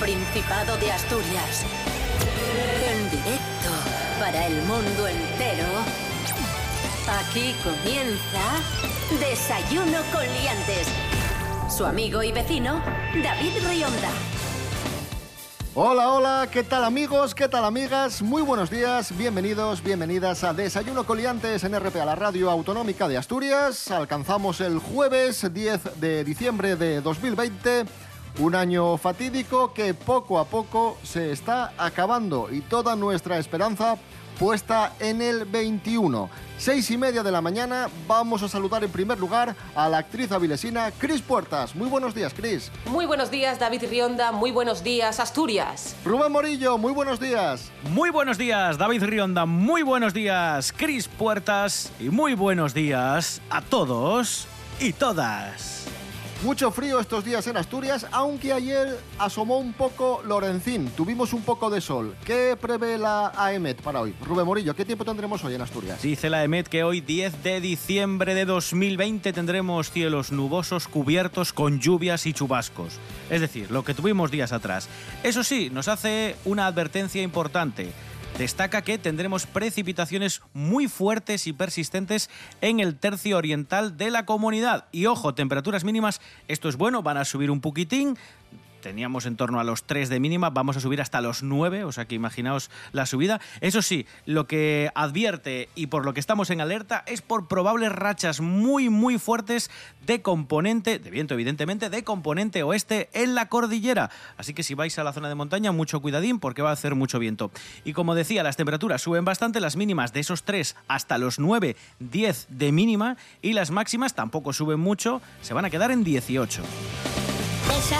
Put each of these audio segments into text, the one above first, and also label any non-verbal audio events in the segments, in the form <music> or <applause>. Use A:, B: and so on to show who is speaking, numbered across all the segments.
A: Principado de Asturias. En directo para el mundo entero. Aquí comienza Desayuno con Liantes. Su amigo y vecino, David Rionda.
B: Hola, hola, ¿qué tal amigos? ¿Qué tal amigas? Muy buenos días, bienvenidos, bienvenidas a Desayuno Coliantes en RPA, la radio autonómica de Asturias. Alcanzamos el jueves 10 de diciembre de 2020, un año fatídico que poco a poco se está acabando y toda nuestra esperanza puesta en el 21. Seis y media de la mañana vamos a saludar en primer lugar a la actriz avilesina Cris Puertas. Muy buenos días, Cris.
C: Muy buenos días, David Rionda. Muy buenos días, Asturias.
B: Rubén Morillo, muy buenos días.
D: Muy buenos días, David Rionda. Muy buenos días, Cris Puertas. Y muy buenos días a todos y todas.
B: Mucho frío estos días en Asturias, aunque ayer asomó un poco Lorencín. Tuvimos un poco de sol. ¿Qué prevé la AEMET para hoy? Rubén Morillo, ¿qué tiempo tendremos hoy en Asturias?
D: Dice la AEMET que hoy, 10 de diciembre de 2020, tendremos cielos nubosos cubiertos con lluvias y chubascos. Es decir, lo que tuvimos días atrás. Eso sí, nos hace una advertencia importante. Destaca que tendremos precipitaciones muy fuertes y persistentes en el tercio oriental de la comunidad. Y ojo, temperaturas mínimas, esto es bueno, van a subir un poquitín, teníamos en torno a los 3 de mínima, vamos a subir hasta los 9, o sea que imaginaos la subida. Eso sí, lo que advierte y por lo que estamos en alerta es por probables rachas muy muy fuertes de componente, de viento evidentemente, de componente oeste en la cordillera. Así que si vais a la zona de montaña, mucho cuidadín porque va a hacer mucho viento. Y como decía, las temperaturas suben bastante, las mínimas de esos 3 hasta los 9, 10 de mínima y las máximas tampoco suben mucho, se van a quedar en 18.
E: Desayuno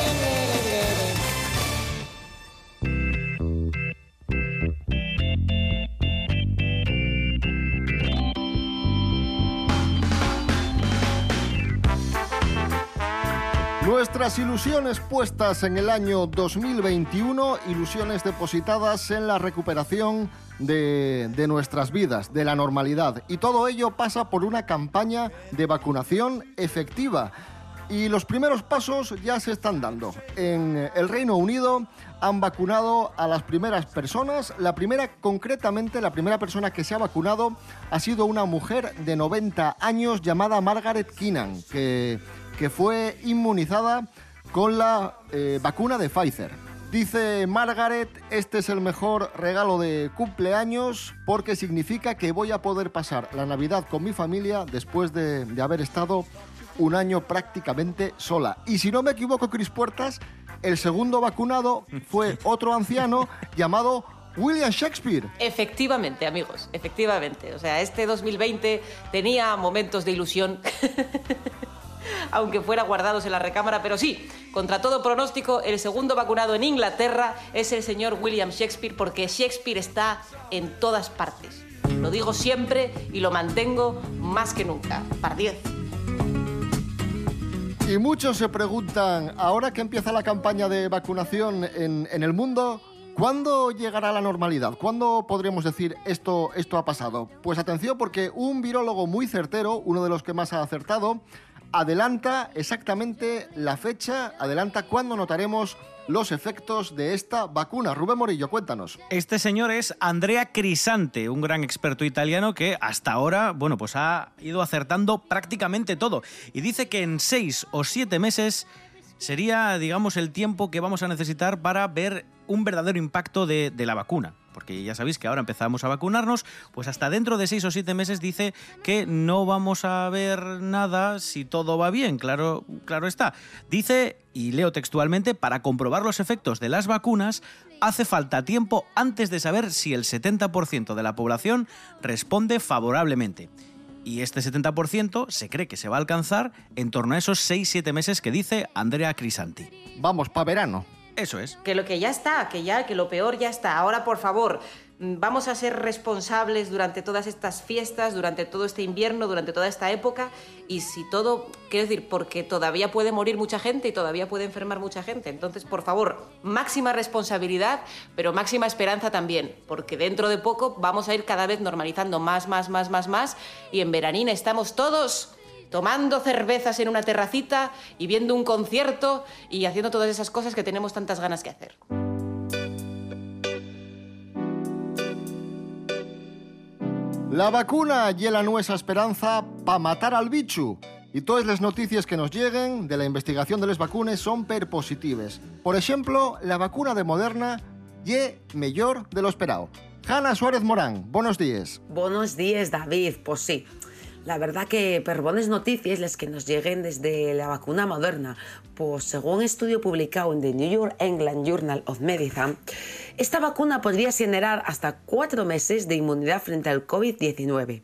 B: Nuestras ilusiones puestas en el año 2021, ilusiones depositadas en la recuperación de, de, nuestras vidas, de la normalidad. Y todo ello pasa por una campaña de vacunación efectiva. Y los primeros pasos ya se están dando. En el Reino Unido han vacunado a las primeras personas. La primera, concretamente, la primera persona que se ha vacunado ha sido una mujer de 90 años llamada Margaret Keenan, que que fue inmunizada con la eh, vacuna de Pfizer. Dice Margaret, este es el mejor regalo de cumpleaños porque significa que voy a poder pasar la Navidad con mi familia después de, de haber estado un año prácticamente sola. Y si no me equivoco, Cris Puertas, el segundo vacunado fue <laughs> otro anciano llamado William Shakespeare.
C: Efectivamente, amigos, efectivamente. O sea, este 2020 tenía momentos de ilusión. <laughs> aunque fuera guardados en la recámara, pero sí, contra todo pronóstico, el segundo vacunado en Inglaterra es el señor William Shakespeare, porque Shakespeare está en todas partes. Lo digo siempre y lo mantengo más que nunca. Par 10.
B: Y muchos se preguntan, ahora que empieza la campaña de vacunación en, en el mundo, ¿Cuándo llegará la normalidad? ¿Cuándo podremos decir esto, esto ha pasado? Pues atención porque un virólogo muy certero, uno de los que más ha acertado, adelanta exactamente la fecha, adelanta cuándo notaremos los efectos de esta vacuna. Rubén Morillo, cuéntanos.
D: Este señor es Andrea Crisante, un gran experto italiano que hasta ahora, bueno, pues ha ido acertando prácticamente todo. Y dice que en seis o siete meses sería, digamos, el tiempo que vamos a necesitar para ver un verdadero impacto de, de la vacuna porque ya sabéis que ahora empezamos a vacunarnos, pues hasta dentro de seis o siete meses dice que no vamos a ver nada si todo va bien, claro, claro está. Dice, y leo textualmente, para comprobar los efectos de las vacunas hace falta tiempo antes de saber si el 70% de la población responde favorablemente. Y este 70% se cree que se va a alcanzar en torno a esos 6-7 meses que dice Andrea Crisanti.
B: Vamos, para verano.
D: Eso es.
C: Que lo que ya está, que ya, que lo peor ya está. Ahora, por favor, mm, vamos a ser responsables durante todas estas fiestas, durante todo este invierno, durante toda esta época y si todo, quiero decir, porque todavía puede morir mucha gente y todavía puede enfermar mucha gente. Entonces, por favor, máxima responsabilidad, pero máxima esperanza también, porque dentro de poco vamos a ir cada vez normalizando más, más, más, más, más y en Veranina estamos todos tomando cervezas en una terracita y viendo un concierto y haciendo todas esas cosas que tenemos tantas ganas que hacer.
B: La vacuna y la nuestra esperanza para matar al bicho. Y todas las noticias que nos lleguen de la investigación de las vacunas son perpositives. Por ejemplo, la vacuna de Moderna y mejor de lo esperado. Hanna Suárez Morán, buenos días.
F: Buenos días, David. Pues sí, la verdad que per bones noticias las que nos lleguen desde la vacuna moderna, pues según un estudio publicado en The New York England Journal of Medicine, esta vacuna podría generar hasta cuatro meses de inmunidad frente al COVID-19.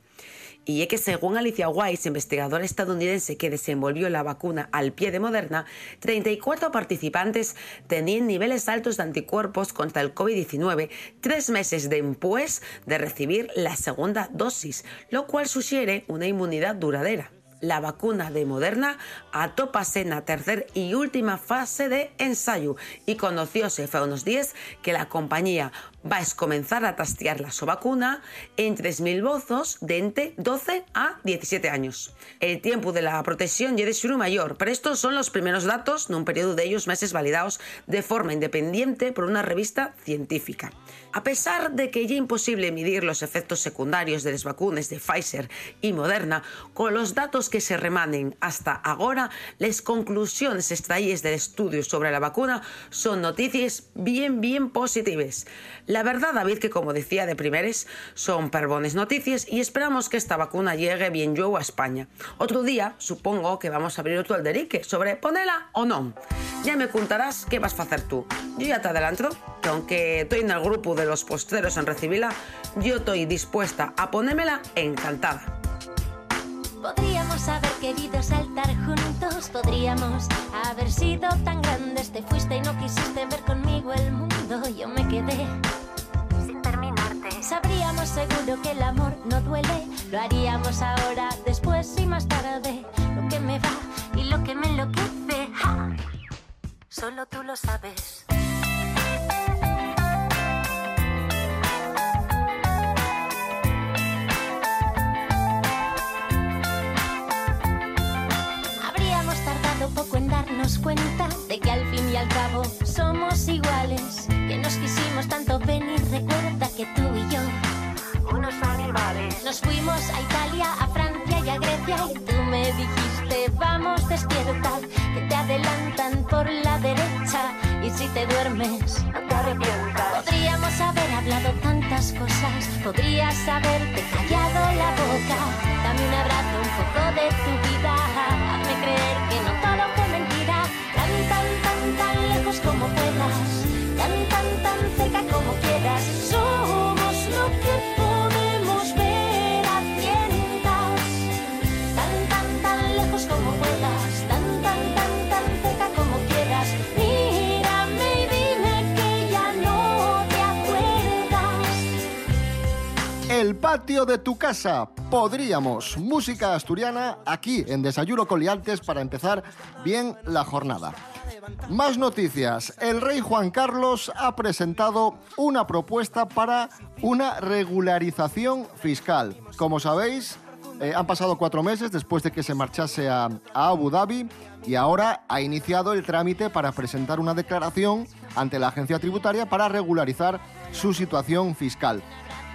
F: Y es que según Alicia Weiss, investigadora estadounidense que desenvolvió la vacuna al pie de Moderna, 34 participantes tenían niveles altos de anticuerpos contra el COVID-19 tres meses después de recibir la segunda dosis, lo cual sugiere una inmunidad duradera la vacuna de Moderna atópase en la tercera y última fase de ensayo y conocióse hace unos días que la compañía va a comenzar a tastear la su vacuna en 3.000 bozos de entre 12 a 17 años. El tiempo de la protección ya de su mayor, pero estos son los primeros datos en un periodo de ellos meses validados de forma independiente por una revista científica. A pesar de que ya es imposible medir los efectos secundarios de las vacunas de Pfizer y Moderna, con los datos que se remanen hasta ahora, las conclusiones extraídas del estudio sobre la vacuna son noticias bien, bien positivas. La verdad, David, que como decía de primeres, son perbones noticias y esperamos que esta vacuna llegue bien yo a España. Otro día, supongo que vamos a abrir otro alderique sobre ponela o no. Ya me contarás qué vas a hacer tú. Yo ya te adelanto que aunque estoy en el grupo de los postreros en recibirla, yo estoy dispuesta a ponérmela encantada.
E: Podríamos haber querido saltar juntos, podríamos haber sido tan grandes. Te fuiste y no quisiste ver conmigo el mundo. Yo me quedé sin terminarte. Sabríamos seguro que el amor no duele. Lo haríamos ahora, después y más tarde. Lo que me va y lo que me enloquece. Solo tú lo sabes. Darnos cuenta de que al fin y al cabo somos iguales. Que nos quisimos tanto venir, recuerda que tú y yo, unos animales. Nos fuimos a Italia, a Francia y a Grecia y tú me dijiste, vamos despierta, que te adelantan por la derecha y si te duermes, no te arrepientas. Podríamos haber hablado tantas cosas, podrías haberte callado la boca. Dame un abrazo, un poco de como puedas, tan, tan, tan cerca como quieras. Somos lo que podemos ver a tientas. Tan, tan, tan lejos como puedas, tan, tan, tan, tan cerca como quieras. Mírame y dime que ya no te acuerdas.
B: El patio de tu casa. Podríamos. Música asturiana aquí en Desayuno con Liantes para empezar bien la jornada. Más noticias. El rey Juan Carlos ha presentado una propuesta para una regularización fiscal. Como sabéis, eh, han pasado cuatro meses después de que se marchase a, Abu Dhabi y ahora ha iniciado el trámite para presentar una declaración ante la agencia tributaria para regularizar su situación fiscal.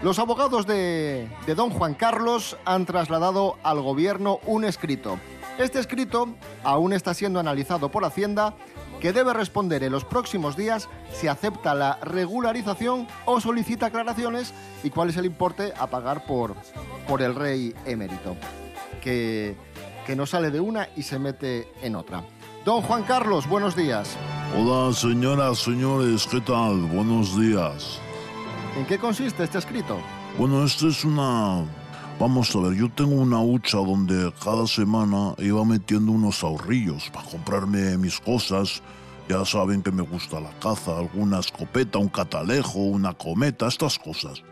B: Los abogados de don Juan Carlos han trasladado al gobierno un escrito. Este escrito aún está siendo analizado por Hacienda que debe responder en los próximos días si acepta la regularización o solicita aclaraciones y cuál es el importe a pagar por, por el rey emérito, que, que no sale de una y se mete en otra. Don Juan Carlos, buenos días.
G: Hola, señoras, señores, ¿qué tal? Buenos días.
B: ¿En qué consiste este escrito?
G: Bueno, esto es una... Vamos a ver, yo tengo una hucha donde cada semana iba metiendo unos ahorrillos para comprarme mis cosas. Ya saben que me gusta la caza, alguna escopeta, un catalejo, una cometa, estas cosas.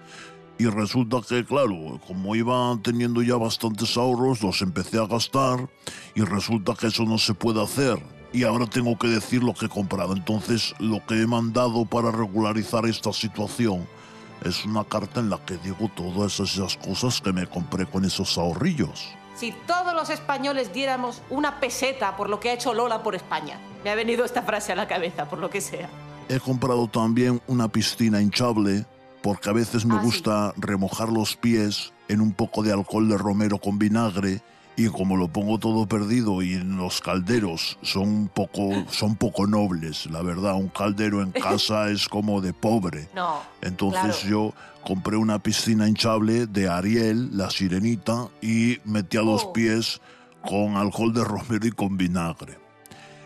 G: Y resulta que, claro, como iba teniendo ya bastantes ahorros, los empecé a gastar y resulta que eso no se puede hacer. Y ahora tengo que decir lo que he comprado. Entonces, lo que he mandado para regularizar esta situación es una carta en la que digo todas esas cosas que me compré con esos ahorrillos.
C: Si todos los españoles diéramos una peseta por lo que ha hecho Lola por España. Me ha venido esta frase a la cabeza, por lo que sea.
G: He comprado también una piscina hinchable porque a veces me
C: Ah, sí.
G: gusta remojar los pies en un poco de alcohol de romero con vinagre y como lo pongo todo perdido y en los calderos son poco son poco nobles, la verdad, un caldero en <laughs> casa es como de pobre.
C: No.
G: Entonces
C: claro.
G: yo compré una piscina hinchable de Ariel, la sirenita, y metía los
C: Oh.
G: pies con alcohol de romero y con vinagre.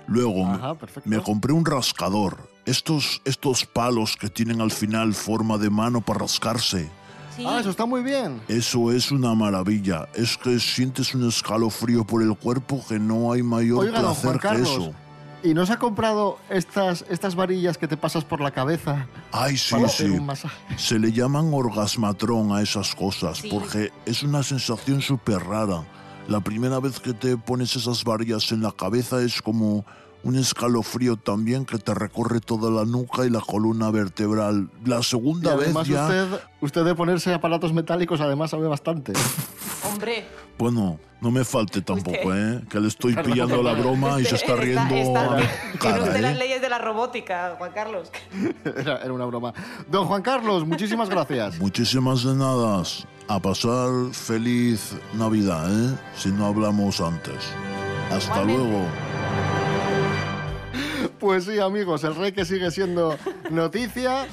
G: Luego me-
B: Ajá,
G: me compré un rascador. Estos, estos palos que tienen al final forma de mano para rascarse.
C: Sí.
B: Ah, eso está muy bien.
G: Eso es una maravilla. Es que sientes un escalofrío por el cuerpo que no hay mayor
B: Oiga,
G: placer
B: Juan
G: que
B: Carlos,
G: eso.
B: ¿y no se ha comprado estas, estas varillas que te pasas por la cabeza
G: Ay, sí,
B: para hacer
G: sí.
B: un masaje?
G: Se le llaman orgasmatrón a esas cosas
C: Sí.
G: porque es una sensación súper rara. La primera vez que te pones esas varillas en la cabeza es como un escalofrío también que te recorre toda la nuca y la columna vertebral. La
B: Y
G: segunda vez
B: además
G: ya...
B: usted, usted de ponerse aparatos metálicos además sabe bastante. <laughs>
C: Hombre.
G: Bueno, no me falte tampoco, ¿eh? Que le estoy pillando la broma y se está
C: Usted
G: riendo
C: está- Tiene
G: cara,
C: usted las
G: ¿eh?
C: leyes de la robótica, Juan Carlos. <laughs>
B: Era, era una broma. Don Juan Carlos, muchísimas gracias. <laughs>
G: Muchísimas de nada. A pasar feliz Navidad, ¿eh? Si no hablamos antes. Hasta
C: Igualmente.
G: luego.
B: Pues sí, amigos, el rey que sigue siendo noticia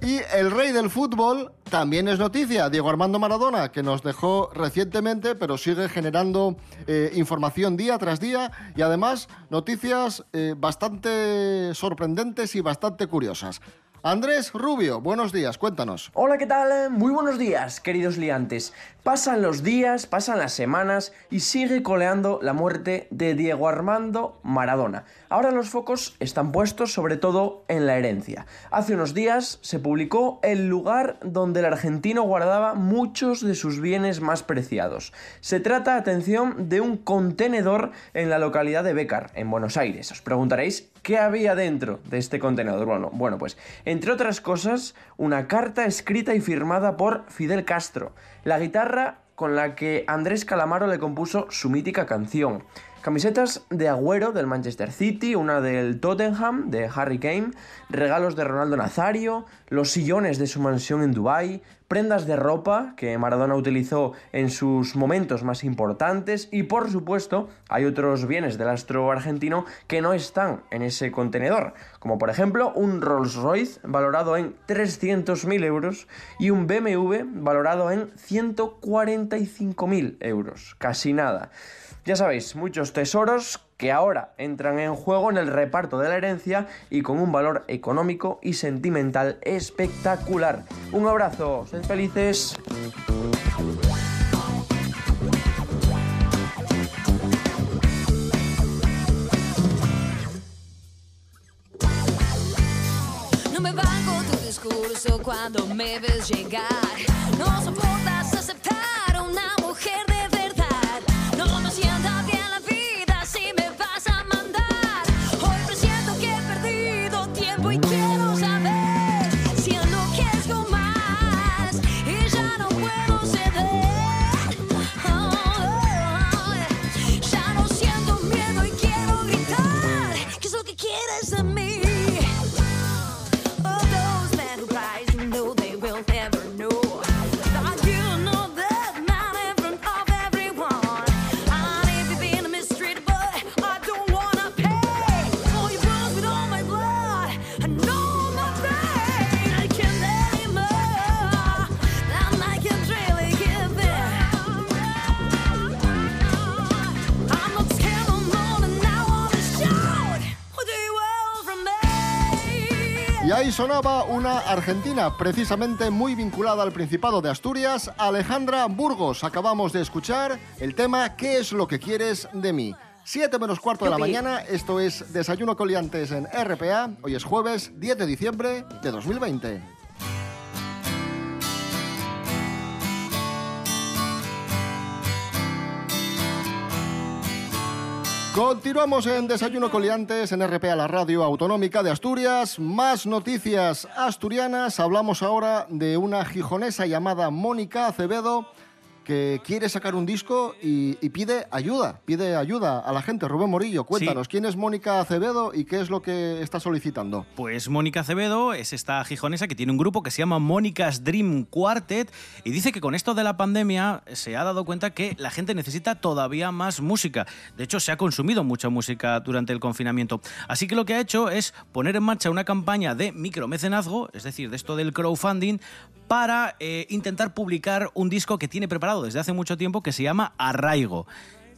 B: y el rey del fútbol también es noticia. Diego Armando Maradona, que nos dejó recientemente, pero sigue generando eh, información día tras día y además noticias eh, bastante sorprendentes y bastante curiosas. Andrés Rubio, buenos días, cuéntanos.
H: Hola, ¿qué tal? Muy buenos días, queridos liantes. Pasan los días, pasan las semanas y sigue coleando la muerte de Diego Armando Maradona. Ahora los focos están puestos sobre todo en la herencia. Hace unos días se publicó el lugar donde el argentino guardaba muchos de sus bienes más preciados. Se trata, atención, de un contenedor en la localidad de Bécar, en Buenos Aires. Os preguntaréis ¿Qué había dentro de este contenedor? Bueno, bueno, pues, entre otras cosas, una carta escrita y firmada por Fidel Castro, la guitarra con la que Andrés Calamaro le compuso su mítica canción, camisetas de Agüero del Manchester City, una del Tottenham de Harry Kane, regalos de Ronaldo Nazario, los sillones de su mansión en Dubái, prendas de ropa que Maradona utilizó en sus momentos más importantes y por supuesto hay otros bienes del astro argentino que no están en ese contenedor, como por ejemplo un Rolls Royce valorado en 300.000 euros y un BMW valorado en 145.000 euros, casi nada. Ya sabéis, muchos tesoros que ahora entran en juego en el reparto de la herencia y con un valor económico y sentimental espectacular. Un abrazo, sed felices.
I: No me tu discurso cuando me ves llegar.
B: Sonaba una argentina, precisamente muy vinculada al Principado de Asturias, Alejandra Burgos. Acabamos de escuchar el tema ¿Qué es lo que quieres de mí? 7 menos cuarto de la mañana, esto es Desayuno Coliantes en RPA. Hoy es jueves 10 de diciembre de 2020. Continuamos en Desayuno Coliantes en RPA, la radio autonómica de Asturias. Más noticias asturianas. Hablamos ahora de una gijonesa llamada Mónica Acevedo que quiere sacar un disco y, y pide ayuda, pide ayuda a la gente. Rubén Morillo, cuéntanos, ¿quién es Mónica Acevedo y qué es lo que está solicitando?
D: Pues Mónica Acevedo es esta gijonesa que tiene un grupo que se llama Mónica's Dream Quartet y dice que con esto de la pandemia se ha dado cuenta que la gente necesita todavía más música. De hecho, se ha consumido mucha música durante el confinamiento. Así que lo que ha hecho es poner en marcha una campaña de micromecenazgo, es decir, de esto del crowdfunding, para eh, intentar publicar un disco que tiene preparado desde hace mucho tiempo que se llama Arraigo.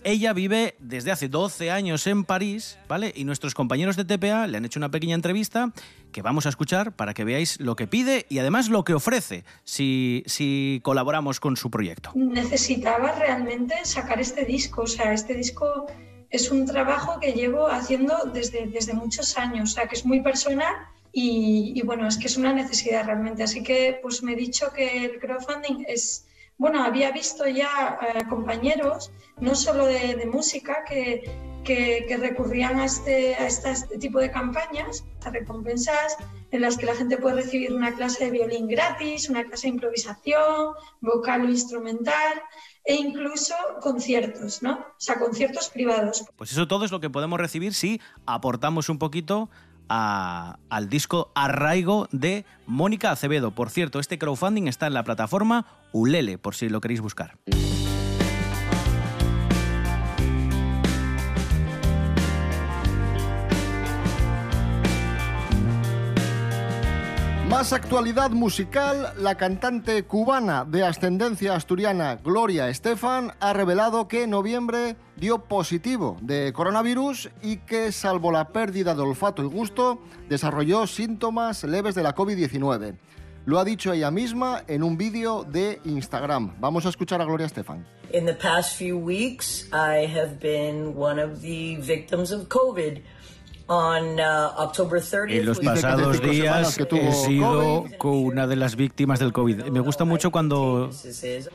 D: Ella vive desde hace 12 años en París, ¿vale? Y nuestros compañeros de TPA le han hecho una pequeña entrevista que vamos a escuchar para que veáis lo que pide y además lo que ofrece si, si colaboramos con su proyecto.
J: necesitaba realmente sacar este disco. O sea, este disco es un trabajo que llevo haciendo desde, desde muchos años, o sea, que es muy personal y, y, bueno, es que es una necesidad realmente. Así que pues me he dicho que el crowdfunding es, bueno, había visto ya eh, compañeros, no solo de, de música, que, que, que recurrían a este, a a este tipo de campañas, a recompensas en las que la gente puede recibir una clase de violín gratis, una clase de improvisación, vocal o instrumental e incluso conciertos, ¿no? O sea, conciertos privados.
D: Pues eso todo es lo que podemos recibir si aportamos un poquito al disco Arraigo de Mónica Acevedo. Por cierto, este crowdfunding está en la plataforma Ulele, por si lo queréis buscar.
B: Más actualidad musical, la cantante cubana de ascendencia asturiana Gloria Estefan ha revelado que en noviembre dio positivo de coronavirus y que, salvo la pérdida de olfato y gusto, desarrolló síntomas leves de la COVID-19. Lo ha dicho ella misma en un vídeo de Instagram. Vamos a escuchar a Gloria Estefan.
K: In the past few weeks, I have been one of the victims of COVID.
D: En los
K: we-
D: pasados días he sido una de las víctimas del COVID. Me gusta mucho cuando,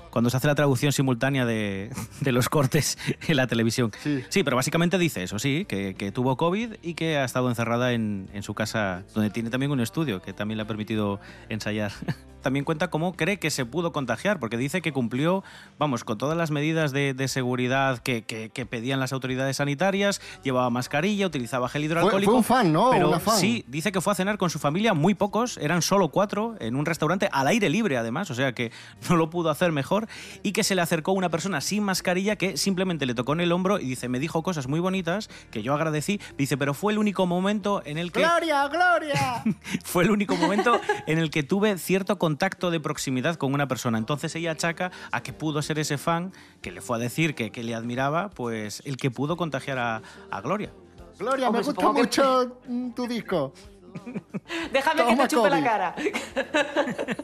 D: cuando se hace la traducción simultánea de, <laughs> de los cortes en la televisión.
B: Sí.
D: pero básicamente dice eso, sí, que, que tuvo COVID y que ha estado encerrada en, en su casa, donde tiene también un estudio que también le ha permitido ensayar. <laughs> También cuenta cómo cree que se pudo contagiar, porque dice que cumplió, vamos, con todas las medidas de, de seguridad que, que- que pedían las autoridades sanitarias, llevaba mascarilla, utilizaba gel hidroalcohólico.
B: fue un fan, ¿no?
D: Pero
B: Una fan.
D: sí, dice que fue a cenar con su familia, muy pocos, eran solo cuatro, en un restaurante al aire libre además, o sea que <laughs> no lo pudo hacer mejor, y que se le acercó una persona sin mascarilla que simplemente le tocó en el hombro y dice, me dijo cosas muy bonitas que yo agradecí, dice, pero fue el único momento en el que...
B: ¡Gloria, Gloria! <laughs>
D: Fue el único momento en el que tuve cierto contacto de proximidad con una persona. Entonces ella achaca a que pudo ser ese fan que le fue a decir que, que le admiraba, pues el que pudo contagiar a, a Gloria.
B: Gloria,
C: Hombre,
B: me gusta
C: que-
B: mucho mm, tu disco. <laughs>
C: Déjame
B: Toma,
C: que te chupe
B: COVID.
C: la cara. <laughs>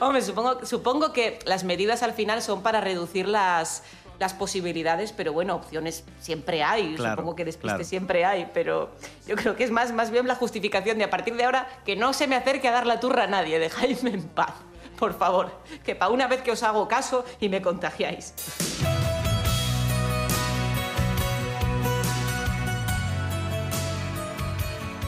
C: Hombre, supongo, supongo que las medidas al final son para reducir las, las posibilidades, pero bueno, opciones siempre hay.
D: Claro,
C: supongo que despiste
D: claro.
C: siempre hay, pero yo creo que es más, más bien la justificación de a partir de ahora que no se me acerque a dar la turra a nadie, dejadme en paz. Por favor, que para una vez que os hago caso y me contagiáis.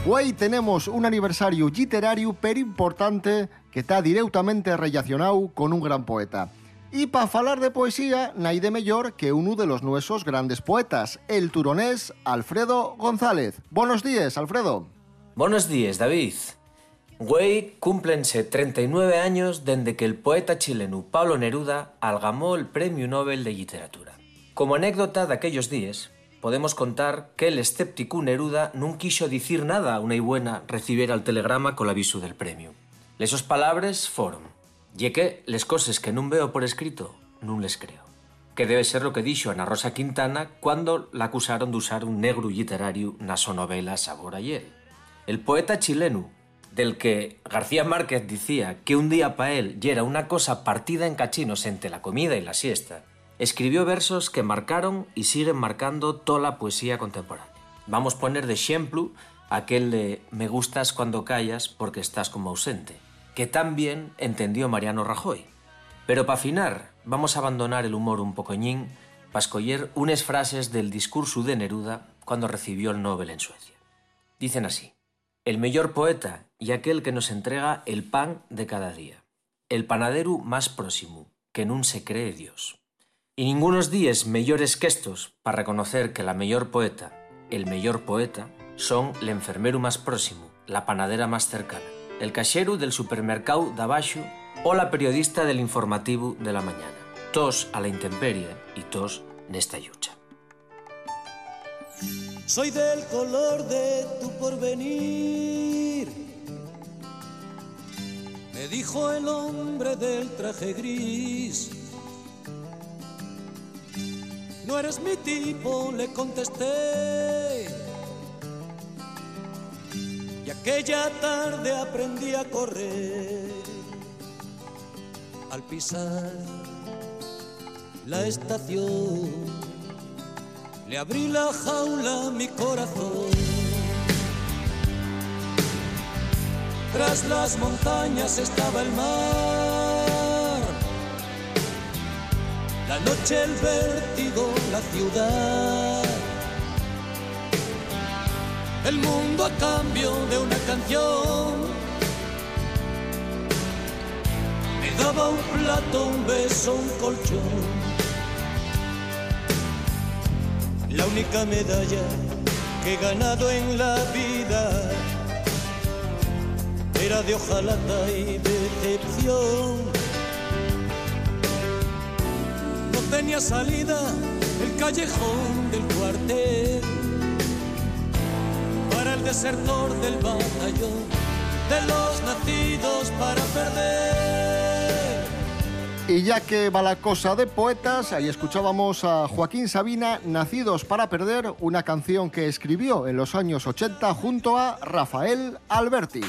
B: Hoy tenemos un aniversario literario pero importante que está directamente relacionado con un gran poeta. Y para hablar de poesía, naide mejor que uno de los nuestros grandes poetas, el turonés Alfredo González. Buenos días, Alfredo.
L: Buenos días, David. Güey, cúmplense 39 años desde que el poeta chileno Pablo Neruda algamó el Premio Nobel de Literatura. Como anécdota de aquellos días, podemos contar que el escéptico Neruda no quiso decir nada a una buena recibir el telegrama con aviso del premio. Esos palabras fueron, y que les cosas que no veo por escrito, no les creo. Que debe ser lo que dijo Ana Rosa Quintana cuando la acusaron de usar un negro literario na su novela Sabor ayer. El poeta chileno, del que García Márquez decía que un día para él era una cosa partida en cachinos entre la comida y la siesta, Escribió versos que marcaron y siguen marcando toda la poesía contemporánea. Vamos a poner de ejemplo aquel de Me gustas cuando callas porque estás como ausente, que tan bien entendió Mariano Rajoy. Pero para afinar, vamos a abandonar el humor un pocoñín para escoger unas frases del discurso de Neruda cuando recibió el Nobel en Suecia. Dicen así, el mejor poeta y aquel que nos entrega el pan de cada día, el panadero más próximo, que nun se cree Dios. Y ningunos días mejores que estos para reconocer que la mejor poeta, el mejor poeta, son el enfermero más próximo, la panadera más cercana, el caxero del supermercado d'abaixo o la periodista del informativo de la mañana. Tos a la intemperie y tos nesta lucha.
M: Soy del color de tu porvenir. Me dijo el hombre del traje gris. No eres mi tipo, le contesté. Y aquella tarde aprendí a correr. Al pisar la estación, le abrí la jaula a mi corazón. Tras las montañas estaba el mar. La noche, el vértigo, la ciudad. El mundo a cambio de una canción. Me daba un plato, un beso, un colchón. La única medalla que he ganado en la vida era de hojalata y decepción. No tenía salida el callejón del cuartel
B: Y ya que va la cosa de poetas, ahí escuchábamos a Joaquín Sabina, Nacidos para Perder, una canción que escribió en los años 80 junto a Rafael Alberti.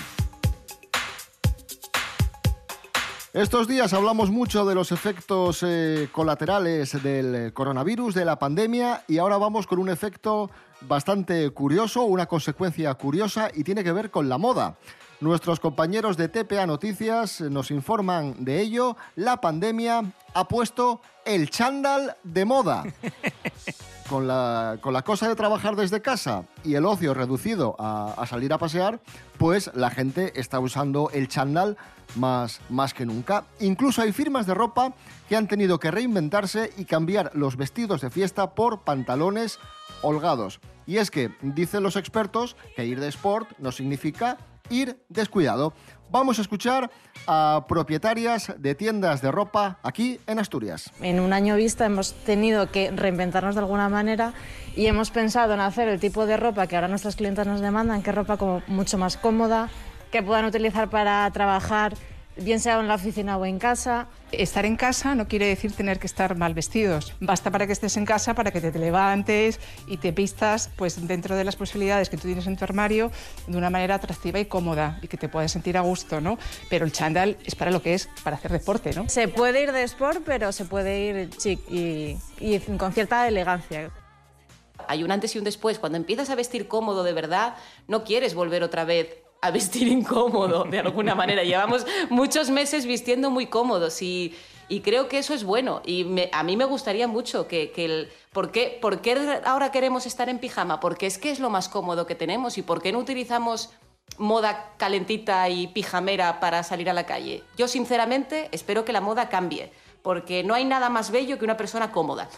B: Estos días hablamos mucho de los efectos eh, colaterales del coronavirus, de la pandemia, y ahora vamos con un efecto bastante curioso, una consecuencia curiosa, y tiene que ver con la moda. Nuestros compañeros de TPA Noticias nos informan de ello. La pandemia ha puesto el chándal de moda. <laughs> Con la, con la cosa de trabajar desde casa y el ocio reducido a, salir a pasear, pues la gente está usando el chándal más, más que nunca. Incluso hay firmas de ropa que han tenido que reinventarse y cambiar los vestidos de fiesta por pantalones holgados. Y es que dicen los expertos que ir de sport no significa ir descuidado. Vamos a escuchar a propietarias de tiendas de ropa aquí en Asturias.
N: En un año vista hemos tenido que reinventarnos de alguna manera y hemos pensado en hacer el tipo de ropa que ahora nuestras clientes nos demandan, que es ropa como mucho más cómoda, que puedan utilizar para trabajar bien sea en la oficina o en casa.
O: Estar en casa no quiere decir tener que estar mal vestidos. Basta para que estés en casa, para que te levantes y te vistas pues, dentro de las posibilidades que tú tienes en tu armario de una manera atractiva y cómoda y que te puedas sentir a gusto, ¿no? Pero el chándal es para lo que es, para hacer deporte, ¿no?
N: Se puede ir de sport, pero se puede ir chic y, y con cierta elegancia.
C: Hay un antes y un después. Cuando empiezas a vestir cómodo de verdad, no quieres volver otra vez a vestir incómodo de alguna manera. Llevamos muchos meses vistiendo muy cómodos y, creo que eso es bueno. Y a mí me gustaría mucho que, que el... ¿por qué, ¿Por qué ahora queremos estar en pijama? Porque es que es lo más cómodo que tenemos. ¿Y por qué no utilizamos moda calentita y pijamera para salir a la calle? Yo sinceramente espero que la moda cambie. Porque no hay nada más bello que una persona cómoda.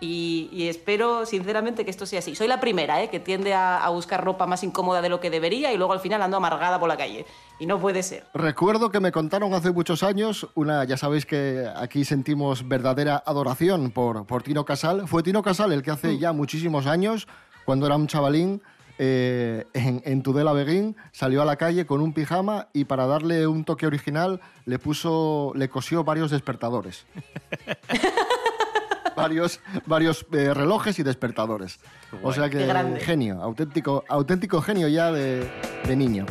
C: Y, y espero sinceramente que esto sea así. Soy la primera ¿eh? que tiende a, a buscar ropa más incómoda de lo que debería y luego al final ando amargada por la calle. Y no puede ser.
B: Recuerdo que me contaron hace muchos años, una, ya sabéis que aquí sentimos verdadera adoración por, por Tino Casal. Fue Tino Casal el que hace ya muchísimos años, cuando era un chavalín, eh, en, en Tudela Beguín, salió a la calle con un pijama y para darle un toque original le puso, le cosió varios despertadores. <laughs> varios varios eh, relojes y despertadores. O sea que genio, auténtico, auténtico genio ya de, de niño.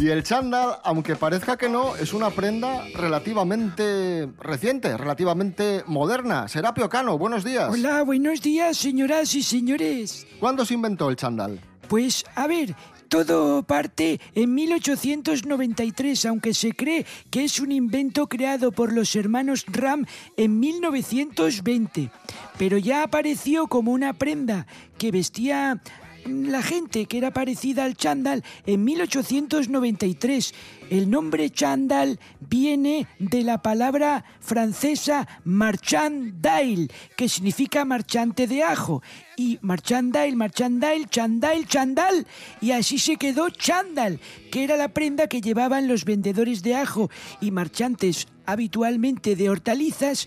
B: Y el chándal, aunque parezca que no, es una prenda relativamente reciente, relativamente moderna. Serapio Cano, buenos días.
P: Hola, buenos días, señoras y señores.
B: ¿Cuándo se inventó el chándal?
P: Pues, a ver, todo parte en 1893, aunque se cree que es un invento creado por los hermanos Ram en 1920. Pero ya apareció como una prenda que vestía la gente que era parecida al chándal en 1893. El nombre chándal viene de la palabra francesa marchandale, que significa marchante de ajo. Y marchandale, marchandale, chandal, chandal. Y así se quedó chándal, que era la prenda que llevaban los vendedores de ajo y marchantes habitualmente de hortalizas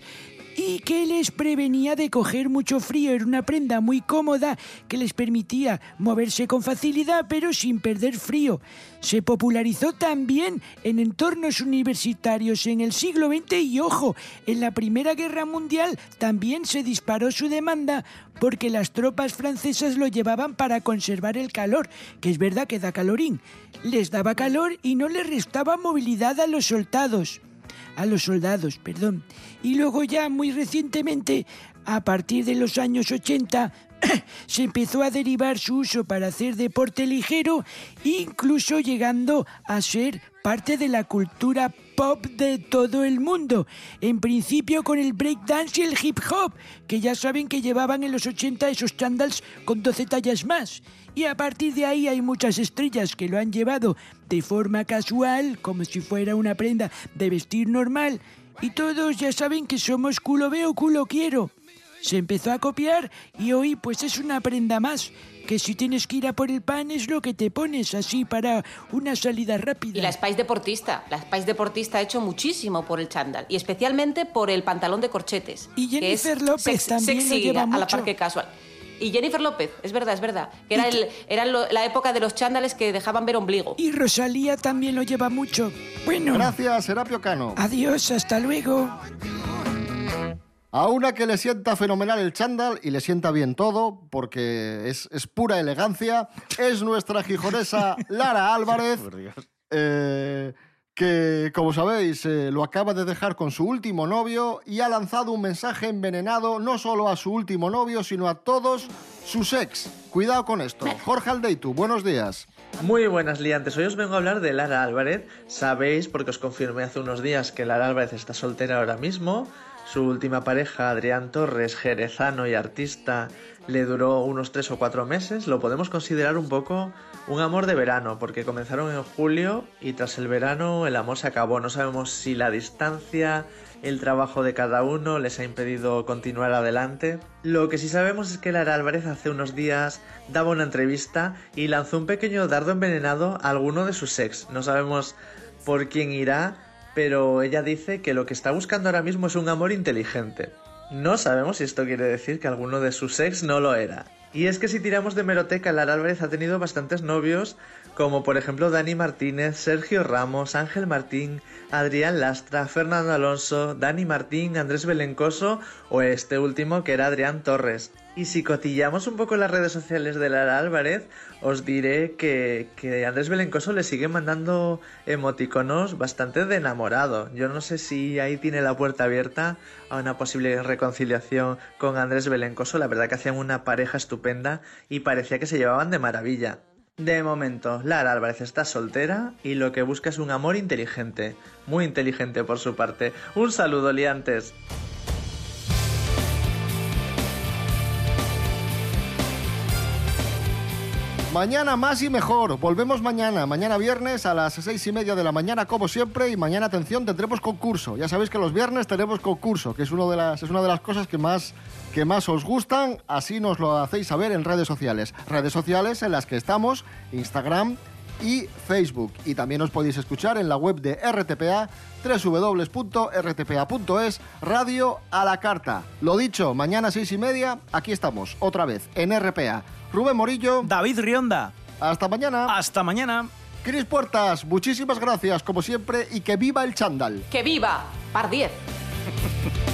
P: y que les prevenía de coger mucho frío. Era una prenda muy cómoda que les permitía moverse con facilidad pero sin perder frío. Se popularizó también en entornos universitarios en el siglo XX y ojo, en la Primera Guerra Mundial también se disparó su demanda porque las tropas francesas lo llevaban para conservar el calor, que es verdad que da calorín. Les daba calor y no les restaba movilidad a los soldados a los soldados, perdón. Y luego ya muy recientemente, a partir de los años 80, <clears throat> se empezó a derivar su uso para hacer deporte ligero, incluso llegando a ser parte de la cultura de todo el mundo. En principio con el breakdance y el hip hop, que ya saben que llevaban en los 80 esos chándals con 12 tallas más. Y a partir de ahí hay muchas estrellas que lo han llevado de forma casual, como si fuera una prenda de vestir normal. Y todos ya saben que somos culo veo, culo quiero. Se empezó a copiar y hoy pues es una prenda más. Que si tienes que ir a por el pan es lo que te pones así para una salida rápida.
C: Y la Spice deportista. La Spice deportista ha hecho muchísimo por el chándal. Y especialmente por el pantalón de corchetes.
P: Y
C: que es
P: Jennifer López
C: sex-
P: también lo
C: sexy
P: lleva
C: a la
P: mucho.
C: par que casual. Y Jennifer López, es verdad, es verdad. Que era, el, era lo- la época de los chándales que dejaban ver ombligo.
P: Y Rosalía también lo lleva mucho. Bueno.
B: Gracias, Serapio Cano.
P: Adiós, hasta luego.
B: A una que le sienta fenomenal el chándal y le sienta bien todo, porque es, es pura elegancia, es nuestra gijonesa Lara Álvarez, <laughs> eh, que, como sabéis, eh, lo acaba de dejar con su último novio y ha lanzado un mensaje envenenado no solo a su último novio, sino a todos sus ex. Cuidado con esto. Jorge Aldeitu, buenos días.
Q: Muy buenas liantes, hoy os vengo a hablar de Lara Álvarez. Sabéis, porque os confirmé hace unos días que Lara Álvarez está soltera ahora mismo. Su última pareja, Adrián Torres, jerezano y artista, le duró unos tres o cuatro meses. Lo podemos considerar un poco un amor de verano, porque comenzaron en julio y tras el verano el amor se acabó. No sabemos si la distancia, el trabajo de cada uno les ha impedido continuar adelante. Lo que sí sabemos es que Lara Álvarez hace unos días daba una entrevista y lanzó un pequeño dardo envenenado a alguno de sus ex. No sabemos por quién irá, pero ella dice que lo que está buscando ahora mismo es un amor inteligente. No sabemos si esto quiere decir que alguno de sus ex no lo era. Y es que si tiramos de meroteca, Lara Álvarez ha tenido bastantes novios, como por ejemplo Dani Martínez, Sergio Ramos, Ángel Martín, Adrián Lastra, Fernando Alonso, Dani Martín, Andrés Belencoso o este último que era Adrián Torres. Y si cotillamos un poco las redes sociales de Lara Álvarez, os diré que, Andrés Belencoso le sigue mandando emoticonos bastante de enamorado. Yo no sé si ahí tiene la puerta abierta a una posible reconciliación con Andrés Belencoso. La verdad que hacían una pareja estupenda y parecía que se llevaban de maravilla. De momento, Lara Álvarez está soltera y lo que busca es un amor inteligente. Muy inteligente por su parte. Un saludo, liantes.
B: Mañana más y mejor. Volvemos mañana, mañana viernes a las seis y media de la mañana, como siempre. Y mañana, atención, tendremos concurso. Ya sabéis que los viernes tenemos concurso, que es, uno de las, es una de las cosas que más, que más os gustan. Así nos lo hacéis saber en redes sociales. Redes sociales en las que estamos, Instagram y Facebook. Y también os podéis escuchar en la web de RTPA, www.rtpa.es, radio a la carta. Lo dicho, mañana seis y media, aquí estamos, otra vez, en RPA. Rubén Morillo.
D: David Rionda.
B: Hasta mañana.
D: Hasta mañana.
B: Cris Puertas, muchísimas gracias como siempre y que viva el chándal.
C: ¡Que viva! Par 10. <laughs>